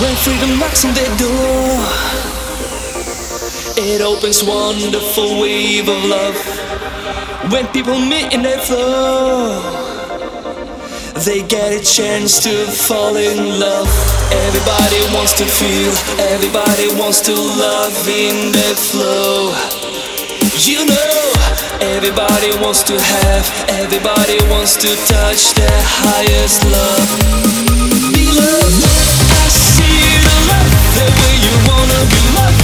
When freedom knocks on their door, it opens wonderful wave of love. When people meet in their flow, they get a chance to fall in love. Everybody wants to feel, everybody wants to love in their flow. You know, everybody wants to have, everybody wants to touch their highest love. Be loved the way you wanna be my